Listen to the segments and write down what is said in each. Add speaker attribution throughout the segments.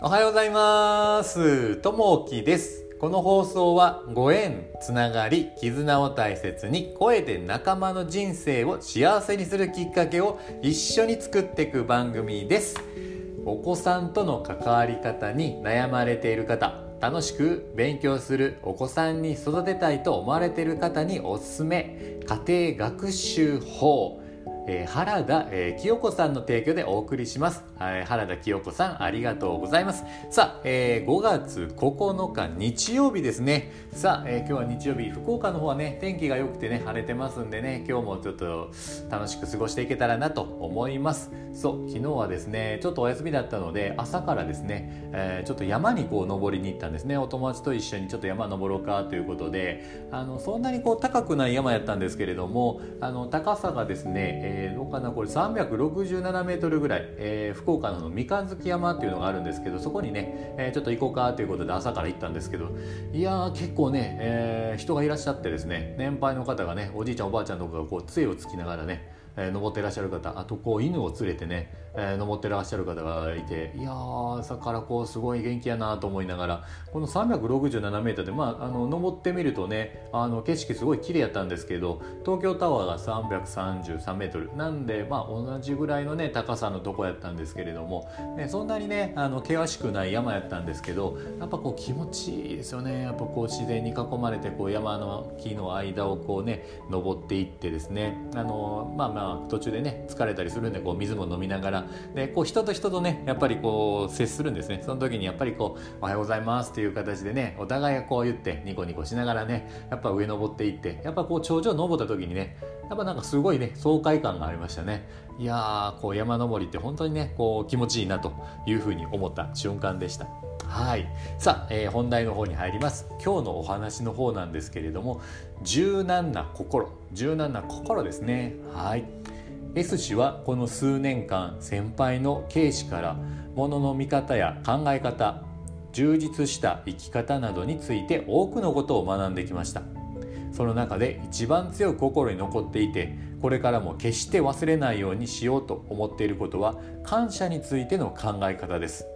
Speaker 1: おはようございます。ともきです。この放送はご縁つながり絆を大切に声で仲間の人生を幸せにするきっかけを一緒に作っていく番組です。お子さんとの関わり方に悩まれている方楽しく勉強するお子さんに育てたいと思われている方におすすめ家庭学習法。えー、原田、えー、清子さんの提供でお送りします。はい、原田清子さん、ありがとうございます。さあ、えー、5月9日日曜日ですね。さあ、えー、今日は日曜日、福岡の方はね、天気が良くてね、晴れてますんでね、今日もちょっと楽しく過ごしていけたらなと思います。そう、昨日はですね、ちょっとお休みだったので、朝からですね、えー、ちょっと山にこう登りに行ったんですね。お友達と一緒にちょっと山登ろうかということで、あの、そんなにこう高くない山やったんですけれども、あの、高さがですね、えー、どうかなこれ367メートルぐらい、えー、福岡の三日月山っていうのがあるんですけどそこにね、えー、ちょっと行こうかということで朝から行ったんですけどいや結構ね、えー、人がいらっしゃってですね年配の方がねおじいちゃんおばあちゃんとかがこう杖をつきながらねえー、登ってらっしゃる方あとこう犬を連れてね、えー、登ってらっしゃる方がいていやー朝からこうすごい元気やなと思いながらこの 367m でまああの登ってみるとねあの景色すごい綺麗やったんですけど東京タワーが 333m なんでまあ同じぐらいのね高さのとこやったんですけれども、ね、そんなにねあの険しくない山やったんですけどやっぱこう気持ちいいですよね。やっぱこう自然に囲まれてこう山の木の間をこうね登っていってですね。あのまあまあ途中でね疲れたりするんでこう水も飲みながらでこう人と人とねやっぱりこう接するんですねその時にやっぱりこう「おはようございます」っていう形でねお互いがこう言ってニコニコしながらねやっぱ上登っていってやっぱこう頂上登った時にねやっぱなんかすごいね爽快感がありましたねいやーこう山登りって本当にねこう気持ちいいなというふうに思った瞬間でしたはい。さあ、えー、本題の方に入ります。今日のお話の方なんですけれども、柔軟な心。柔軟な心ですね。はい。S 氏はこの数年間先輩の K 氏からものの見方や考え方充実した生き方などについて多くのことを学んできました。その中で一番強く心に残っていてこれからも決して忘れないようにしようと思っていることは感謝についての考え方です。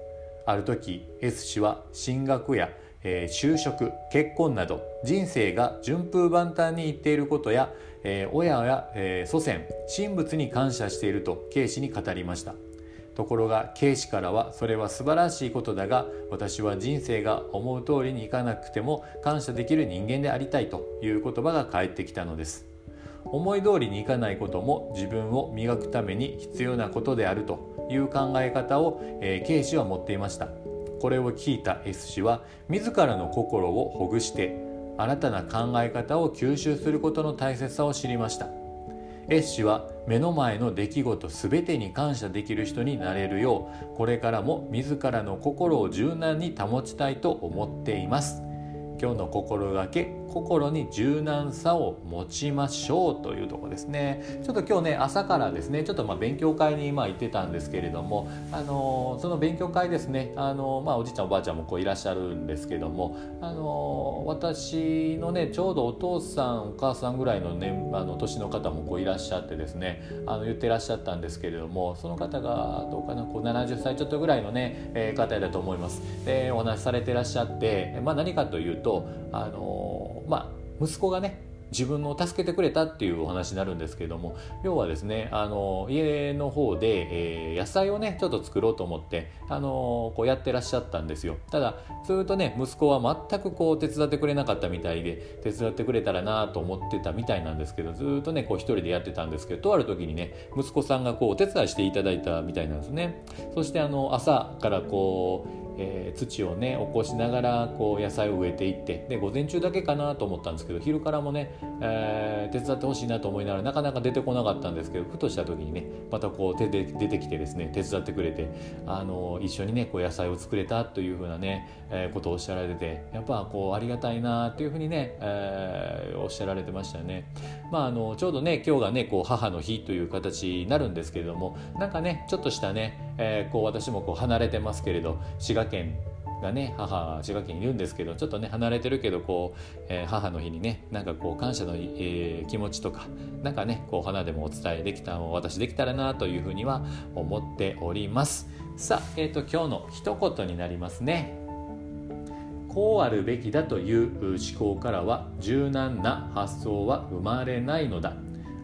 Speaker 1: ある時 S 氏は進学やえー、就職結婚など人生が順風満帆にいっていることや、えー、親や、えー、祖先神仏に感謝していると慶氏に語りました。ところが慶氏からはそれは素晴らしいことだが私は人生が思う通りにいかなくても感謝できる人間でありたいという言葉が返ってきたのです。思い通りにいかないことも自分を磨くために必要なことであるという考え方を、えー、慶氏は持っていました。これを聞いた S 氏は自らの心をほぐして新たな考え方を吸収することの大切さを知りました。S 氏は目の前の出来事全てに感謝できる人になれるようこれからも自らの心を柔軟に保ちたいと思っています。今日の心がけ心に柔軟さを持ちましょうというとこですね。ちょっと今日ね朝からですねちょっとまあ勉強会に今行ってたんですけれどもあのその勉強会ですねあのまあおじいちゃんおばあちゃんもこういらっしゃるんですけどもあの私のねちょうどお父さんお母さんぐらいのねあの年の方もこういらっしゃってですねあの言ってらっしゃったんですけれどもその方がどうかなこう70歳ちょっとぐらいのね、えー、方だと思います。でお話しされてらっしゃってまあ何かというととあのまあ息子がね自分を助けてくれたっていうお話になるんですけども要はですねあの家の方で、えー、野菜をねちょっと作ろうと思ってあのこうやってらっしゃったんですよ。ただずっとね息子は全くこう手伝ってくれなかったみたいで手伝ってくれたらなと思ってたみたいなんですけどずっとねこう一人でやってたんですけどとある時にね息子さんがこうお手伝いしていただいたみたいなんですね。そしてあの朝からこうえー、土をね起こしながらこう野菜を植えていってで午前中だけかなと思ったんですけど昼からもね、えー、手伝ってほしいなと思いながらなかなか出てこなかったんですけどふとした時にねまたこう手で出てきてですね手伝ってくれてあの一緒にねこう野菜を作れたというふうなね、えー、ことをおっしゃられててやっぱこうありがたいなっていうふうにね、えー、おっしゃられてましたよね。まあ、あのちょうどね今日がねこう母の日という形になるんですけれどもなんかねちょっとしたね、えー、こう私もこう離れてますけれど滋賀県がね母滋賀県いるんですけどちょっとね離れてるけどこう、えー、母の日にねなんかこう感謝の、えー、気持ちとかなんかねこう花でもお伝えできたお渡しできたらなというふうには思っております。さあ、えーと、今日の一言になりますね。こうあるべきだという思考からは柔軟な発想は生まれないのだ。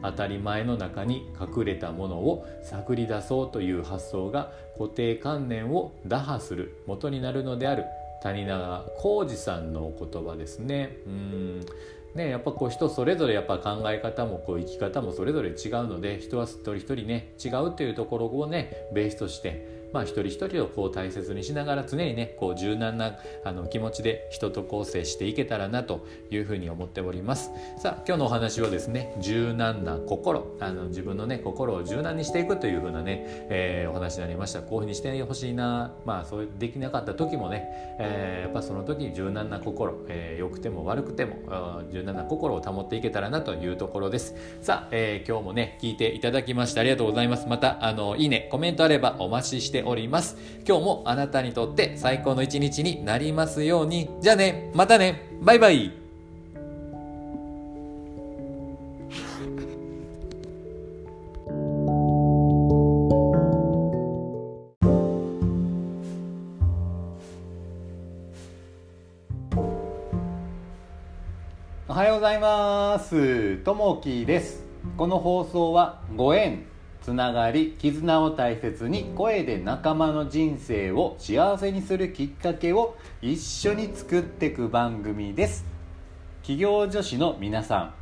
Speaker 1: 当たり前の中に隠れたものを探り出そうという発想が固定観念を打破する元になるのである谷永浩二さんの言葉ですね。うんね、やっぱこう人それぞれやっぱ考え方もこう生き方もそれぞれ違うので人は一人一人ね違うっていうところをねベースとしてまあ、一人一人をこう大切にしながら常にねこう柔軟なあの気持ちで人と構成していけたらなというふうに思っております。さあ今日のお話はですね柔軟な心あの自分のね心を柔軟にしていくというふうなね、えー、お話になりました。こういうふうにしてほしいなまあそうできなかった時もね、えー、やっぱその時柔軟な心、えー、良くても悪くても柔軟な心を保っていけたらなというところです。さあ、えー、今日もね聞いていただきましてありがとうございます。またあのいいねコメントあればお待ちしております。今日もあなたにとって最高の一日になりますように。じゃあねまたね。バイバイ。おはようございます。ともきです。この放送はご縁。つながり絆を大切に声で仲間の人生を幸せにするきっかけを一緒に作っていく番組です。企業女子の皆さん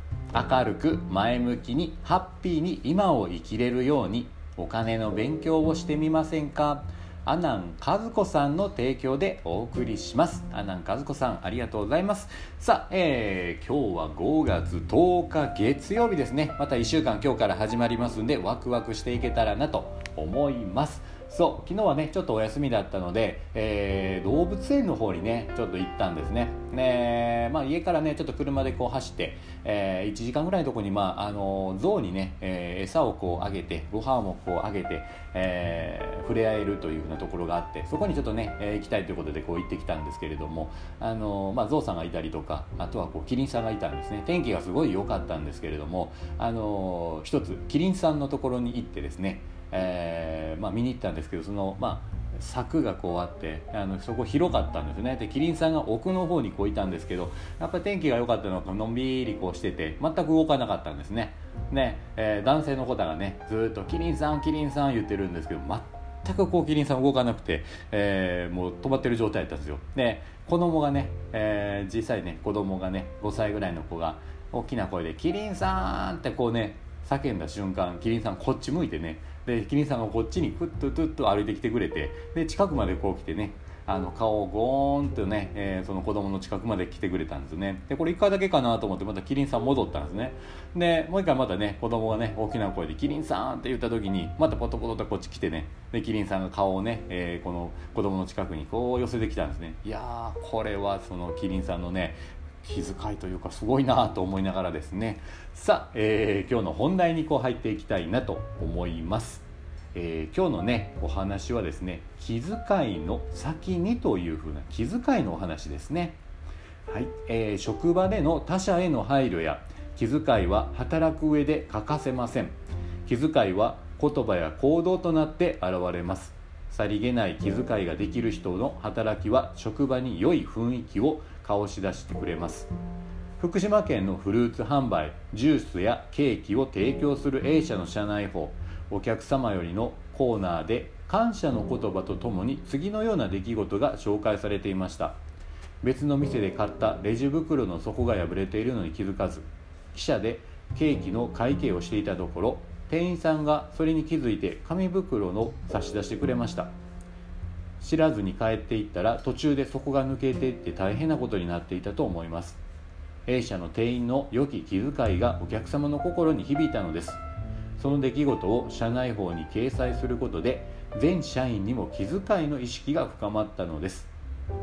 Speaker 1: 明るく前向きにハッピーに今を生きれるようにお金の勉強をしてみませんか？阿南和子さんの提供でお送りします。阿南和子さんありがとうございます。さあ、えー、今日は5月10日月曜日ですね。また1週間今日から始まりますんでワクワクしていけたらなと思います。そう昨日はねちょっとお休みだったので、えー、動物園の方にねちょっと行ったんですね。ねまあ、家からねちょっと車でこう走って、えー、1時間ぐらいのとこに、まあ、あの象にね、えー、餌をこうあげてご飯もこうあげて、えー、触れ合えるというふうなところがあってそこにちょっとね、えー、行きたいということでこう行ってきたんですけれどもあの、まあ、象さんがいたりとかあとはこうキリンさんがいたんですね。天気がすごい良かったんですけれどもあの一つキリンさんのところに行ってですねえーまあ、見に行ったんですけどその、まあ、柵がこうあってあのそこ広かったんですねでキリンさんが奥の方にこういたんですけどやっぱり天気が良かったのかのんびりこうしてて全く動かなかったんですねね、えー、男性の方がねずっと「キリンさんキリンさん」言ってるんですけど全くこうキリンさん動かなくて、えー、もう止まってる状態だったんですよで子供がね、えー、小さいね子供がね5歳ぐらいの子が大きな声で「キリンさん!」ってこうね叫んだ瞬間キリンさんこっち向いてねでキリンさんがこっちにクッとトゥッと歩いてきてくれてで近くまでこう来てねあの顔をゴーンとね、えー、その子供の近くまで来てくれたんですねでこれ1回だけかなと思ってまたキリンさん戻ったんですねでもう一回またね子供がね大きな声で「キリンさん!」って言った時にまたポトポトとこっち来てねでキリンさんが顔をね、えー、この子供の近くにこう寄せてきたんですねいやーこれはそのキリンさんのね気遣いというかすごいなと思いながらですね。さあ、えー、今日の本題にこう入っていきたいなと思います。えー、今日のねお話はですね気遣いの先にというふうな気遣いのお話ですね。はい、えー、職場での他者への配慮や気遣いは働く上で欠かせません。気遣いは言葉や行動となって現れます。さりげない気遣いができる人の働きは職場に良い雰囲気を醸し出してくれます。福島県のフルーツ販売ジュースやケーキを提供する A 社の社内法お客様よりのコーナーで感謝の言葉とともに次のような出来事が紹介されていました。別の店で買ったレジ袋の底が破れているのに気づかず記者でケーキの会計をしていたところ店員さんがそれに気づいて紙袋の差し出してくれました。知らずに帰っていったら途中で底が抜けていって大変なことになっていたと思います。A 社の店員の良き気遣いがお客様の心に響いたのです。その出来事を社内法に掲載することで全社員にも気遣いの意識が深まったのです。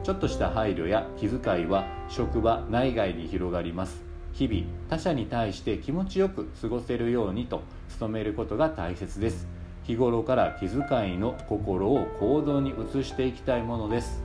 Speaker 1: ちょっとした配慮や気遣いは職場内外に広がります。日々他者に対して気持ちよく過ごせるようにと努めることが大切です。日頃から気遣いの心を行動に移していきたいものです。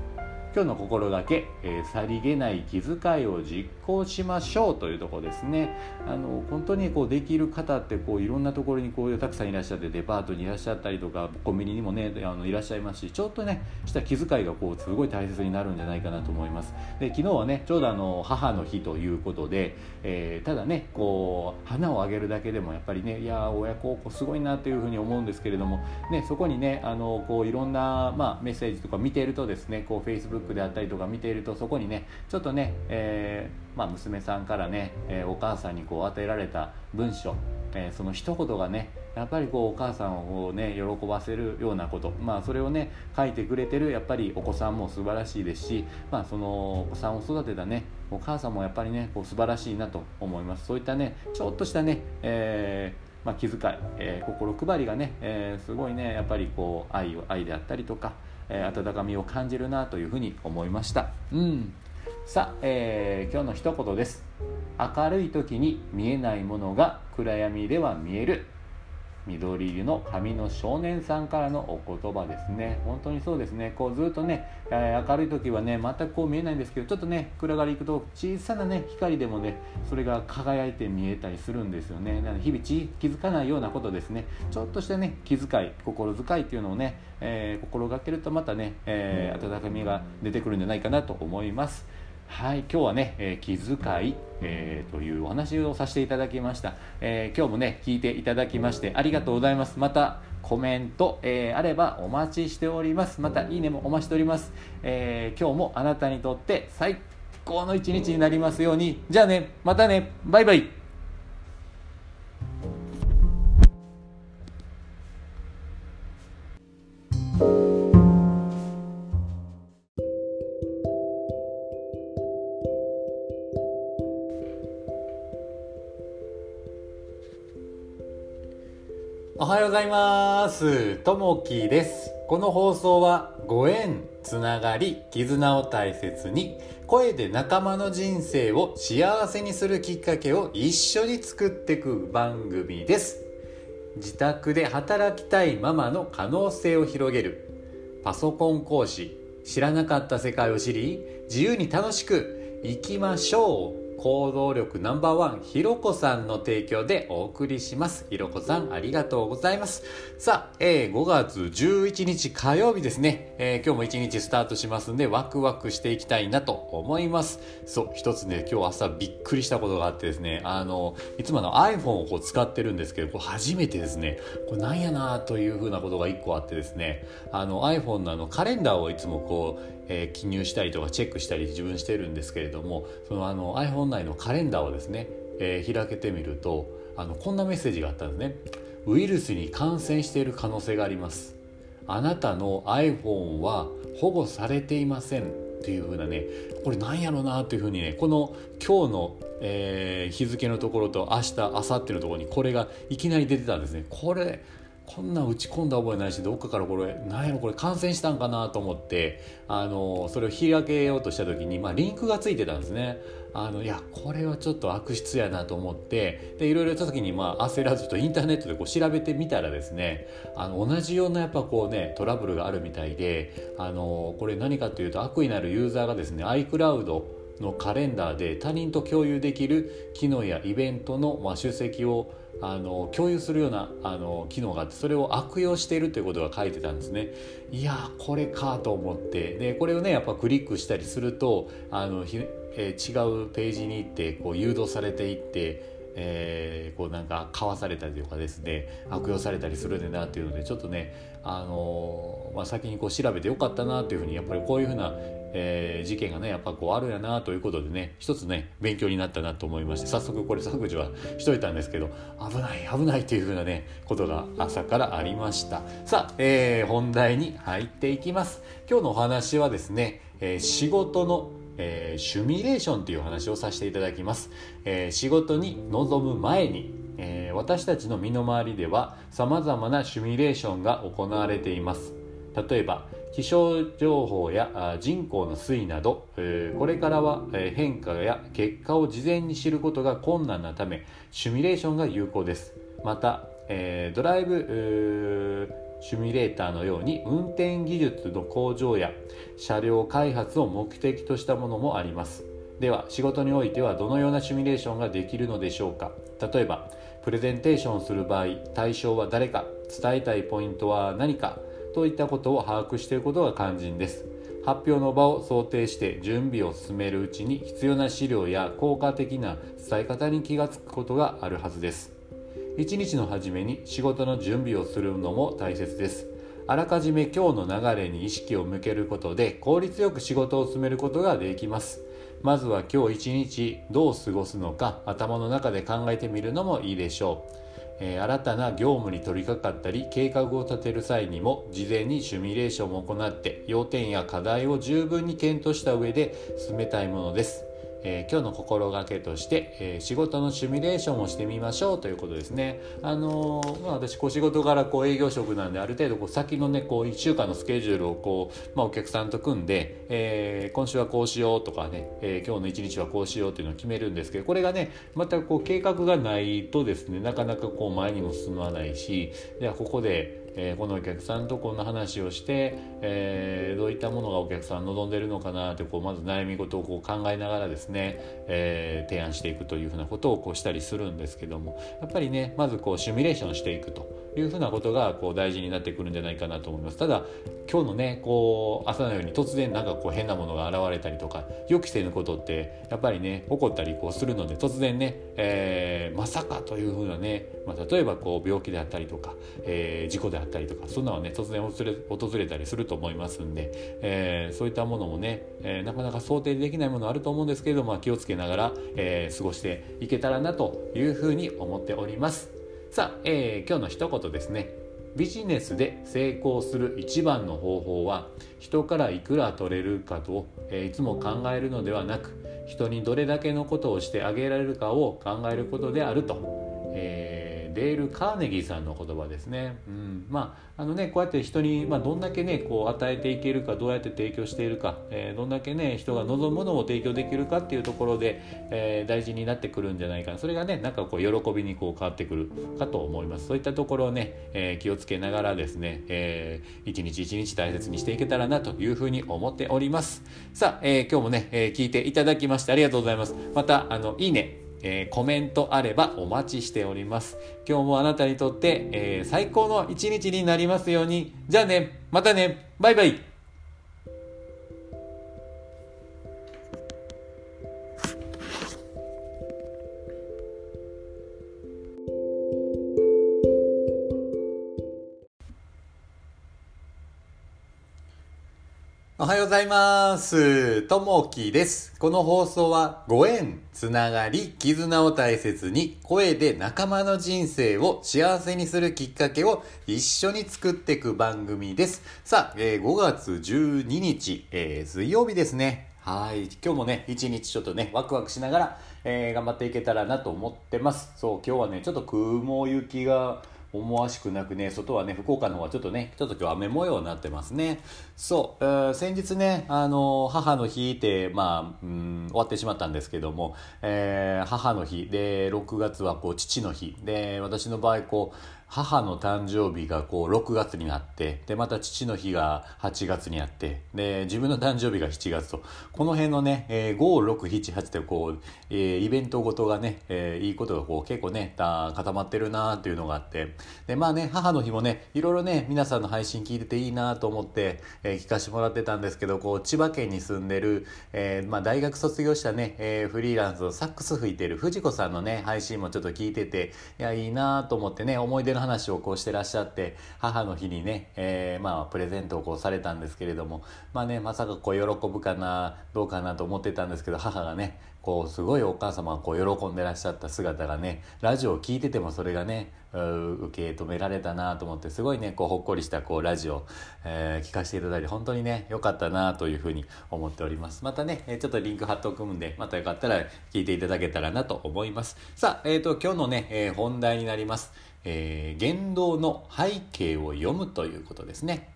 Speaker 1: 今日の心がけ、えー、さりげない気遣いを実行しましょうというとこですね。あの本当にこうできる方ってこういろんなところにこうたくさんいらっしゃってデパートにいらっしゃったりとかコンビニにもねあのいらっしゃいますしちょっとねした気遣いがこうすごい大切になるんじゃないかなと思います。で昨日はねちょうどあの母の日ということで、えー、ただねこう花をあげるだけでもやっぱりねいや親孝行すごいなというふうに思うんですけれども、ね、そこにねあのこういろんな、まあ、メッセージとか見ているとですねこう Facebook であったりとか見ているとそこにねちょっとね、えー、まあ、娘さんからね、えー、お母さんにこう与えられた文章、えー、その一言がねやっぱりこうお母さんをね喜ばせるようなことまあそれをね書いてくれてるやっぱりお子さんも素晴らしいですしまあそのお子さんを育てたねお母さんもやっぱりねこう素晴らしいなと思います。そういったねちょっとしたね、えーまあ、気遣い、えー、心配りがね、えー、すごいねやっぱりこう愛を愛であったりとか、えー、温かみを感じるなというふうに思いました。うん。さあ、えー、今日の一言です。明るい時に見えないものが暗闇では見える。緑色の髪の少年さんからのお言葉ですね。本当にそうですね。こうずっとね、え、明るい時はね全くこう見えないんですけどちょっとね暗がり行くと小さなね光でもねそれが輝いて見えたりするんですよね。なので日々気づかないようなことですね。ちょっとしたね気遣い心遣いっていうのをね、えー、心がけるとまたね、えー、温かみが出てくるんじゃないかなと思います。はい、今日はね、えー、気遣い、えー、というお話をさせていただきました、えー、今日もね聞いていただきましてありがとうございます。またコメント、えあればお待ちしております。またいいねもお待ちしております、え今日もあなたにとって最高の一日になりますように。じゃあねまたね。バイバイ。はようございます。ともきです。この放送はご縁、つながり、絆を大切に、声で仲間の人生を幸せにするきっかけを一緒に作っていく番組です。自宅で働きたいママの可能性を広げる。パソコン講師、知らなかった世界を知り、自由に楽しく生きましょう。行動力ナンバーワンひろこさんの提供でお送りします。ひろこさんありがとうございます。さあ、えー、5月11日火曜日ですね、えー、今日も1日スタートしますんでワクワクしていきたいなと思います。そう一つね今日朝びっくりしたことがあってですね。あのいつもの iPhone をこう使ってるんですけどこれ初めてですね。これなんやなというふうなことが1個あってですね。あの iPhone のあのカレンダーをいつもこうえー、記入したりとかチェックしたり自分してるんですけれどもそのあの iPhone 内のカレンダーをですね、えー、開けてみるとあのこんなメッセージがあったんですね。ウイルスに感染している可能性があります。あなたの iPhone は保護されていません。っていう風なねこれなんやろうなっていう風にねこの今日の、えー、日付のところと明日明後日のところにこれがいきなり出てたんですね。これこんな打ち込んだ覚えないしどっかからこれ何やろこれ感染したんかなと思ってあのそれを開けようとした時に、まあ、リンクがついてたんですね。あのいやこれはちょっと悪質やなと思ってでいろいろやった時に、まあ、焦らずとインターネットでこう調べてみたらですねあの同じようなやっぱこうねトラブルがあるみたいであのこれ何かというと悪意のあるユーザーがですね iCloud のカレンダーで他人と共有できる機能やイベントの、まあ、出席をあの共有するようなあの機能があってそれを悪用しているということが書いてたんですね。いやこれかと思って。でこれをねやっぱクリックしたりするとあのひ、えー、違うページに行ってこう誘導されていってえー、こうなんか買わされたりとかですね。悪用されたりするんだなっていうのでちょっとね、あのー、まあ、先にこう調べてよかったなっていうふうにやっぱりこういうふうな、えー、事件がねやっぱこうあるやなということでね一つね勉強になったなと思いまして早速これ削除はしといたんですけど危ない危ないっていうふうなねことが朝からありました。さあ、えー、本題に入っていきます。今日のお話はですね、えー、仕事のえー、シュミレーションという話をさせていただきます、えー、仕事に臨む前に、えー、私たちの身の回りでは様々なシュミュレーションが行われています。例えば気象情報や人口の推移など、これからは変化や結果を事前に知ることが困難なためシミュレーションが有効です。また、ドライブシミュレーターのように運転技術の向上や車両開発を目的としたものもあります。では仕事においてはどのようなシミュレーションができるのでしょうか。例えばプレゼンテーションする場合対象は誰か。伝えたいポイントは何か。といったことを把握していることが肝心です。発表の場を想定して準備を進めるうちに必要な資料や効果的な伝え方に気がつくことがあるはずです。一日の初めに仕事の準備をするのも大切です。あらかじめ今日の流れに意識を向けることで効率よく仕事を進めることができます。まずは今日一日どう過ごすのか頭の中で考えてみるのもいいでしょう。え、新たな業務に取り掛かったり計画を立てる際にも事前にシミュレーションを行って要点や課題を十分に検討した上で進めたいものです。えー、今日の心がけとして、えー、仕事のシミュレーションをしてみましょうということですね。あのー、まあ、私こう仕事柄こう営業職なんである程度こう先のねこう1週間のスケジュールをこう、まあ、お客さんと組んで、え今週はこうしようとかね、え今日の一日はこうしようっていうのを決めるんですけどこれがねまたこう計画がないとですねなかなかこう前にも進まないしじゃあここでえー、このお客さんとこんな話をして、えー、どういったものがお客さん望んでるのかなってこうまず悩み事をこう考えながらですね、えー、提案していくというふうなことをこうしたりするんですけどもやっぱりねまずこうシミュレーションしていくと。いうふうなことがこう大事になってくるんじゃないかなと思いますただ今日のねこう朝のように突然なんかこう変なものが現れたりとか予期せぬことってやっぱりね起こったりこうするので突然ね、えー、まさかというふうなね、まあ、例えばこう病気であったりとか、えー、事故であったりとかそんなのはね突然訪れたりすると思いますんで、えー、そういったものもね、えなかなか想定できないものあると思うんですけれども、気をつけながら、え過ごしていけたらなというふうに思っております。さあ、えー、今日の一言ですね。ビジネスで成功する一番の方法は人からいくら取れるかと、えー、いつも考えるのではなく人にどれだけのことをしてあげられるかを考えることであると、えーデール・カーネギーさんの言葉ですね。うん、まああのねこうやって人に、まあ、どんだけねこう与えていけるかどうやって提供しているか、えー、どんだけね人が望むものを提供できるかっていうところで、えー、大事になってくるんじゃないかな。それがねなんかこう喜びにこう変わってくるかと思います。そういったところをね、えー、気をつけながらですね、えー、一日一日大切にしていけたらなというふうに思っております。さあ、えー、今日もね、えー、聞いていただきましてありがとうございます。またあのいいね。えー、コメントあればお待ちしております。今日もあなたにとって、えー、最高の一日になりますように。じゃあね、またね、バイバイ。おはようございます。ともきです。この放送はご縁、つながり、絆を大切に声で仲間の人生を幸せにするきっかけを一緒に作っていく番組です。さあ、えー、5月12日、えー、水曜日ですね。はい。今日もね、一日ちょっとね、ワクワクしながら、えー、頑張っていけたらなと思ってます。そう、今日はね、ちょっと雲行きが、思わしくなくね、外はね、福岡の方はちょっとね、ちょっと今日雨模様になってますね。そう、えー、先日ね、あの、母の日って、まあ、うん、終わってしまったんですけども、えー、母の日で、6月はこう、父の日で、私の場合、こう、母の誕生日がこう6月になってでまた父の日が8月にあってで自分の誕生日が7月と。この辺のね、えー、5678ってこう、えー、イベントごとがね、えー、いいことがこう結構ね固まってるなっていうのがあって。でまあね母の日もねいろいろね皆さんの配信聞いてていいなと思って、えー、聞かせてもらってたんですけどこう千葉県に住んでる、えーまあ、大学卒業したね、えー、フリーランスをサックス吹いてる藤子さんのね配信もちょっと聞いてていやいいなと思ってね思い出の話をこうしてらっしゃって母の日にね、えー、まあプレゼントをこうされたんですけれどもまあねまさかこう喜ぶかなどうかなと思ってたんですけど母がねこうすごいお母様がこう喜んでらっしゃった姿がねラジオを聴いててもそれがね受け止められたなと思ってすごいねこうほっこりしたこうラジオ、えー、聞かせていただいて本当にね良かったなというふうに思っております。またねちょっとリンク貼っておくんでまたよかったら聞いていただけたらなと思います。さあえっ、ー、と今日のね、えー、本題になります。えー、言動の背景を読むということですね。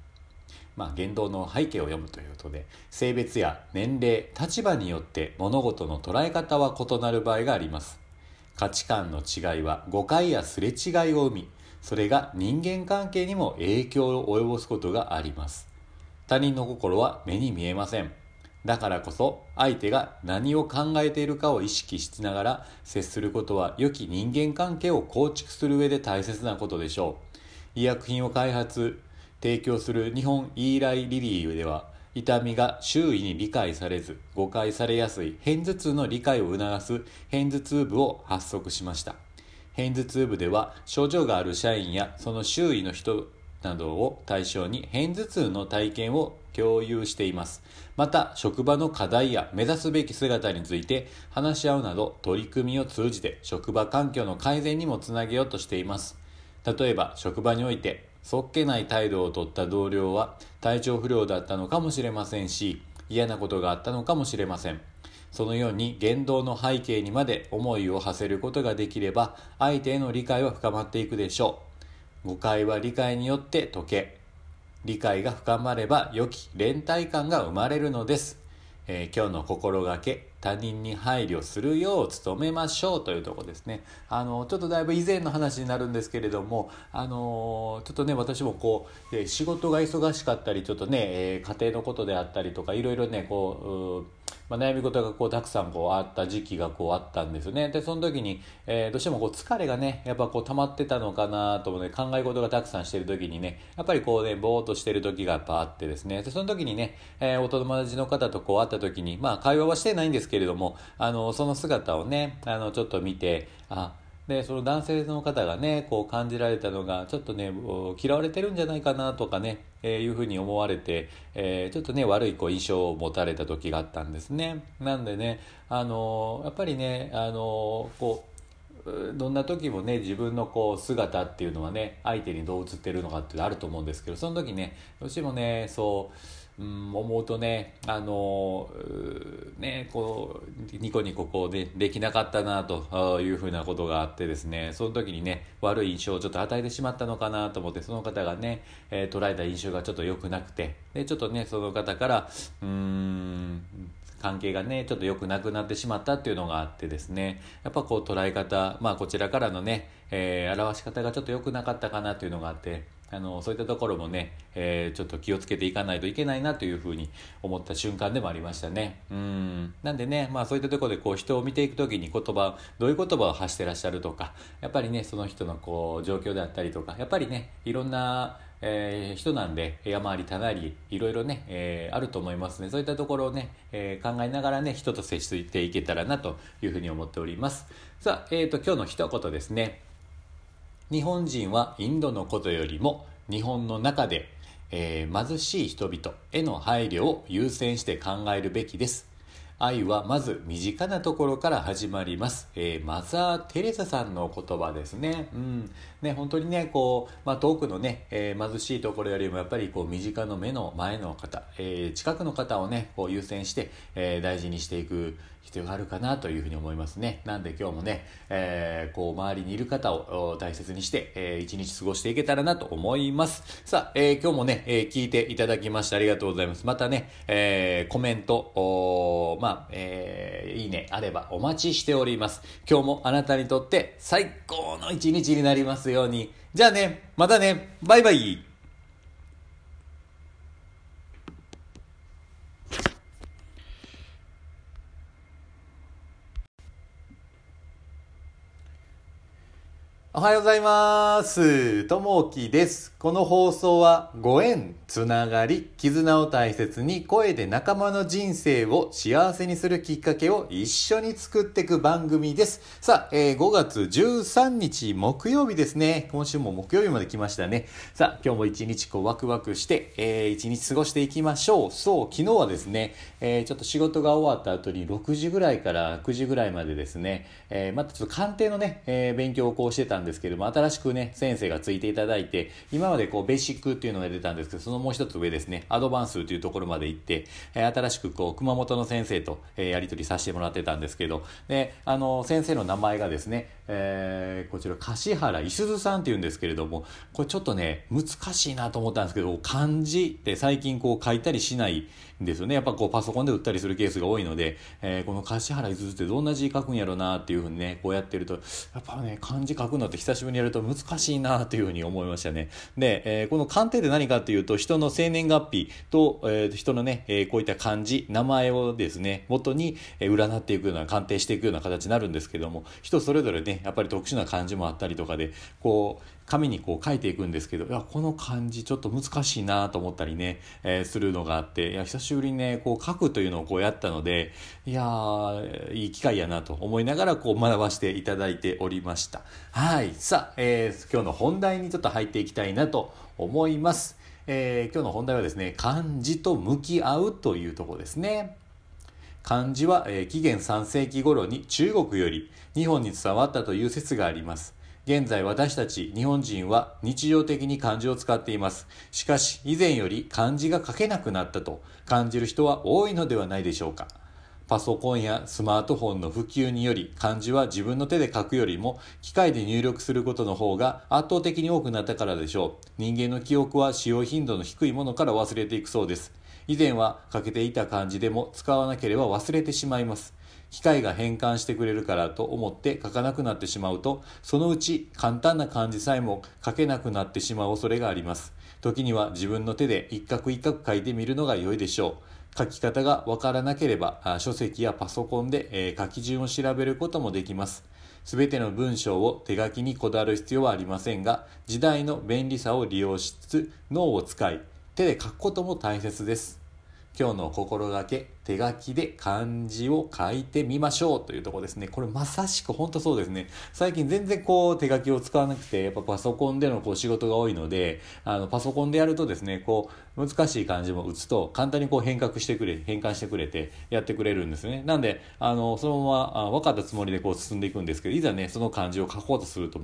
Speaker 1: まあ、言動の背景を読むということで性別や年齢立場によって物事の捉え方は異なる場合があります。価値観の違いは誤解やすれ違いを生みそれが人間関係にも影響を及ぼすことがあります。他人の心は目に見えません。だからこそ相手が何を考えているかを意識しながら接することは良き人間関係を構築する上で大切なことでしょう。医薬品を開発提供する日本イーライリリーでは痛みが周囲に理解されず誤解されやすい片頭痛の理解を促す片頭痛部を発足しました。片頭痛部では症状がある社員やその周囲の人などを対象に片頭痛の体験を共有しています。また職場の課題や目指すべき姿について話し合うなど取り組みを通じて職場環境の改善にもつなげようとしています。例えば職場においてそっけない態度をとった同僚は体調不良だったのかもしれませんし嫌なことがあったのかもしれません。そのように言動の背景にまで思いを馳せることができれば相手への理解は深まっていくでしょう。誤解は理解によって解け。理解が深まれば良き連帯感が生まれるのです、えー、今日の心がけ他人に配慮するよう努めましょうというとこですね。あのちょっとだいぶ以前の話になるんですけれどもあのちょっとね私もこう、え仕事が忙しかったりちょっとね、え、家庭のことであったりとかいろいろねこうまあ、悩み事がこうたくさんこうあった時期がこうあったんですね。でその時に、えー、どうしてもこう疲れがねやっぱこう溜まってたのかなとね考え事がたくさんしてる時にねやっぱりこうねぼーっとしてる時がやっぱあってですね。でその時にね、えー、お友達の方とこう会った時にまあ会話はしてないんですけれどもあのその姿をねあのちょっと見てあでその男性の方がねこう感じられたのがちょっとね嫌われてるんじゃないかなとかね、えー、いうふうに思われて、えー、ちょっとね悪いこう印象を持たれた時があったんですね。なんでねあのやっぱりねあのこうどんな時もね自分のこう姿っていうのはね相手にどう映ってるのかってあると思うんですけどその時ねどうしてもねそううん、思うとねあのねこうニコニコこうでできなかったなというふうなことがあってですねその時にね悪い印象をちょっと与えてしまったのかなと思ってその方がね、えー、捉えた印象がちょっと良くなくてでちょっとねその方からうん関係がねちょっと良くなくなってしまったっていうのがあってですねやっぱこう捉え方まあこちらからのね、えー、表し方がちょっと良くなかったかなっていうのがあってあのそういったところもね、えー、ちょっと気をつけていかないといけないなというふうに思った瞬間でもありましたね。うん。なんでね、まあ、そういったところでこう人を見ていく時に言葉どういう言葉を発してらっしゃるとかやっぱりねその人のこう状況であったりとかやっぱりねいろんなえー、人なんで山あり谷ありいろいろね、えー、あると思いますね。そういったところをね、えー、考えながらね人と接していけたらなというふうに思っております。さあ、えーと今日の一言ですね。日本人はインドのことよりも日本の中で、えー、貧しい人々への配慮を優先して考えるべきです。愛はまず身近なところから始まります。えー、マザー・テレサさんの言葉ですね。うん。ね、本当にね、こう、まあ、遠くのね、えー、貧しいところよりもやっぱりこう、身近の目の前の方、えー、近くの方をね、こう優先して、え大事にしていく必要があるかなというふうに思いますね。なんで今日もね、えー、こう周りにいる方を大切にして、えー、一日過ごしていけたらなと思います。さあ、えー、今日もね、えー、聞いていただきましてありがとうございます。またね、えー、コメント、おまあ、えー、いいね、あればお待ちしております。今日もあなたにとって最高の一日になりますように。じゃあね、またね、バイバイおはようございます。ともきです。この放送はご縁、つながり、絆を大切に声で仲間の人生を幸せにするきっかけを一緒に作っていく番組です。さあ、えー、5月13日木曜日ですね。今週も木曜日まで来ましたね。さあ、今日も一日こうワクワクして、えー、一日過ごしていきましょう。そう、昨日はですね、えー、ちょっと仕事が終わった後に6時ぐらいから9時ぐらいまでですね、えー、またちょっと鑑定のね、えー、勉強をこうしてたんですけども、新しくね、先生がついていただいて、今までこう、ベーシックっていうのが出たんですけど、そのもう一つ上ですね、アドバンスというところまで行って、え新しくこう、熊本の先生と、えやり取りさせてもらってたんですけど、で、あの、先生の名前がですね、えー、こちら、樫原いすずさんっていうんですけれども、これちょっとね、難しいなと思ったんですけど、漢字って最近こう書いたりしないんですよね。やっぱこうパソコンで打ったりするケースが多いので、えー、この樫原いすずってどんな字書くんやろうなっていうふうにね、こうやってると、やっぱね、漢字書くのって久しぶりにやると難しいなというふうに思いましたね。で、えー、この鑑定って何かっていうと、人の生年月日と、えー、人のね、えー、こういった漢字、名前をですね、元に、占っていくような、鑑定していくような形になるんですけども、人それぞれね、やっぱり特殊な漢字もあったりとかで、こう、紙にこう書いていくんですけどいやこの漢字ちょっと難しいなと思ったりね、えー、するのがあっていや久しぶりにねこう書くというのをこうやったのでいやいい機会やなと思いながらこう学ばせていただいておりました。はい。さあ、えー、今日の本題にちょっと入っていきたいなと思います、えー、今日の本題はですね漢字と向き合うというとこですね。漢字は、えー、紀元3世紀頃に中国より日本に伝わったという説があります現在私たち日本人は日常的に漢字を使っています。しかし以前より漢字が書けなくなったと感じる人は多いのではないでしょうか。パソコンやスマートフォンの普及により漢字は自分の手で書くよりも機械で入力することの方が圧倒的に多くなったからでしょう。人間の記憶は使用頻度の低いものから忘れていくそうです。以前は書けていた漢字でも使わなければ忘れてしまいます。機械が変換してくれるからと思って書かなくなってしまうと、そのうち簡単な漢字さえも書けなくなってしまう恐れがあります。時には自分の手で一画一画書いてみるのが良いでしょう。書き方がわからなければ、書籍やパソコンで、書き順を調べることもできます。すべての文章を手書きにこだわる必要はありませんが、時代の便利さを利用しつつ脳を使い、手で書くことも大切です。今日の心がけ手書きで漢字を書いてみましょうというとこですね。これまさしく本当そうですね。最近全然こう手書きを使わなくて、やっぱパソコンでのこう仕事が多いので、あのパソコンでやるとですね、こう難しい漢字も打つと簡単にこう変革してくれ、変換してくれてやってくれるんですね。なんで、あの、そのままあ分かったつもりでこう進んでいくんですけど、いざね、その漢字を書こうとすると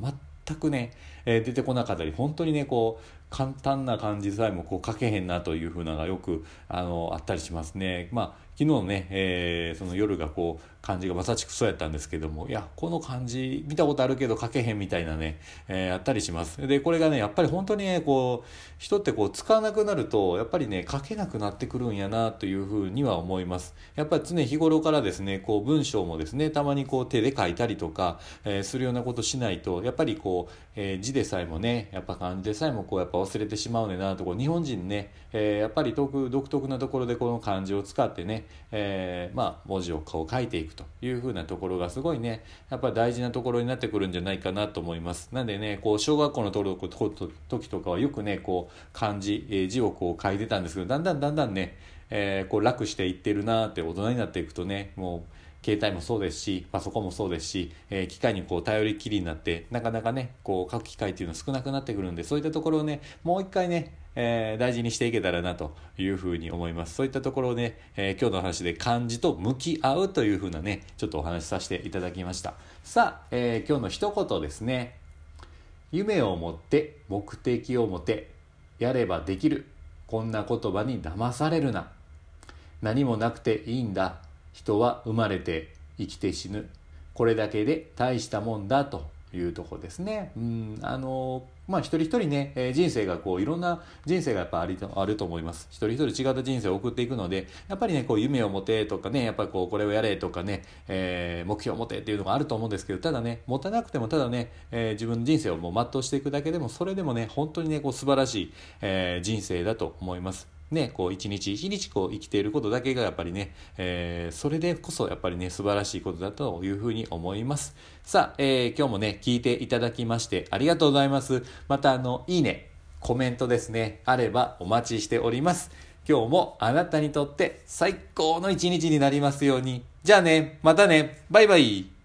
Speaker 1: 全くね、えー、出てこなかったり、本当にね、こう、簡単な漢字さえもこう書けへんなというふうなのがよくあのあったりしますね。まあ昨日ね、えー、その夜がこう漢字がまさしくそうやったんですけどもいやこの漢字見たことあるけど書けへんみたいなね、えー、あったりします。でこれがねやっぱり本当にねこう人ってこう使わなくなるとやっぱりね書けなくなってくるんやなというふうには思います。やっぱり常日頃からですねこう文章もですねたまにこう手で書いたりとか、えー、するようなことしないとやっぱりこう、えー、字でさえもねやっぱ漢字でさえもこうやっぱ忘れてしまうねなとこう日本人ね、えー、やっぱり独特なところでこの漢字を使ってねえー、まあ、文字をこう書いていく。というふうなところがすごいねやっぱ大事なところになってくるんじゃないかなと思います。なんでねこう小学校の登録時とかはよくねこう漢字、え、字をこう書いてたんですけどだんだんだんだんね、えー、こう楽していってるなって大人になっていくとねもう携帯もそうですしパソコンもそうですし、えー、機械にこう頼りきりになってなかなかねこう書く機会っていうのは少なくなってくるんでそういったところをねもう一回ねえー、大事にしていけたらなというふうに思います。そういったところをね、えー、今日の話で漢字と向き合うというふうなね、ちょっとお話しさせていただきました。さあ、えー、今日の一言ですね。夢を持って目的を持て、やればできる。こんな言葉に騙されるな。何もなくていいんだ。人は生まれて生きて死ぬ。これだけで大したもんだというとこですね。うん、あのまあ一人一人ね、え、人生がこういろんな人生がやっぱありあると思います。一人一人違った人生を送っていくので、やっぱりね、こう夢を持てとかね、やっぱりこうこれをやれとかね、えー、目標を持てっていうのがあると思うんですけど、ただね、持たなくてもただね、えー、自分の人生をもう全うしていくだけでも、それでもね、本当にね、こう素晴らしい、えー、人生だと思います。ね、こう一日一日こう生きていることだけがやっぱりね、えー、それでこそやっぱりね、素晴らしいことだというふうに思います。さあ、えー、今日もね、聞いていただきましてありがとうございます。またあの、いいね、コメントですね、あればお待ちしております。今日もあなたにとって最高の一日になりますように。じゃあね、またね、バイバイ。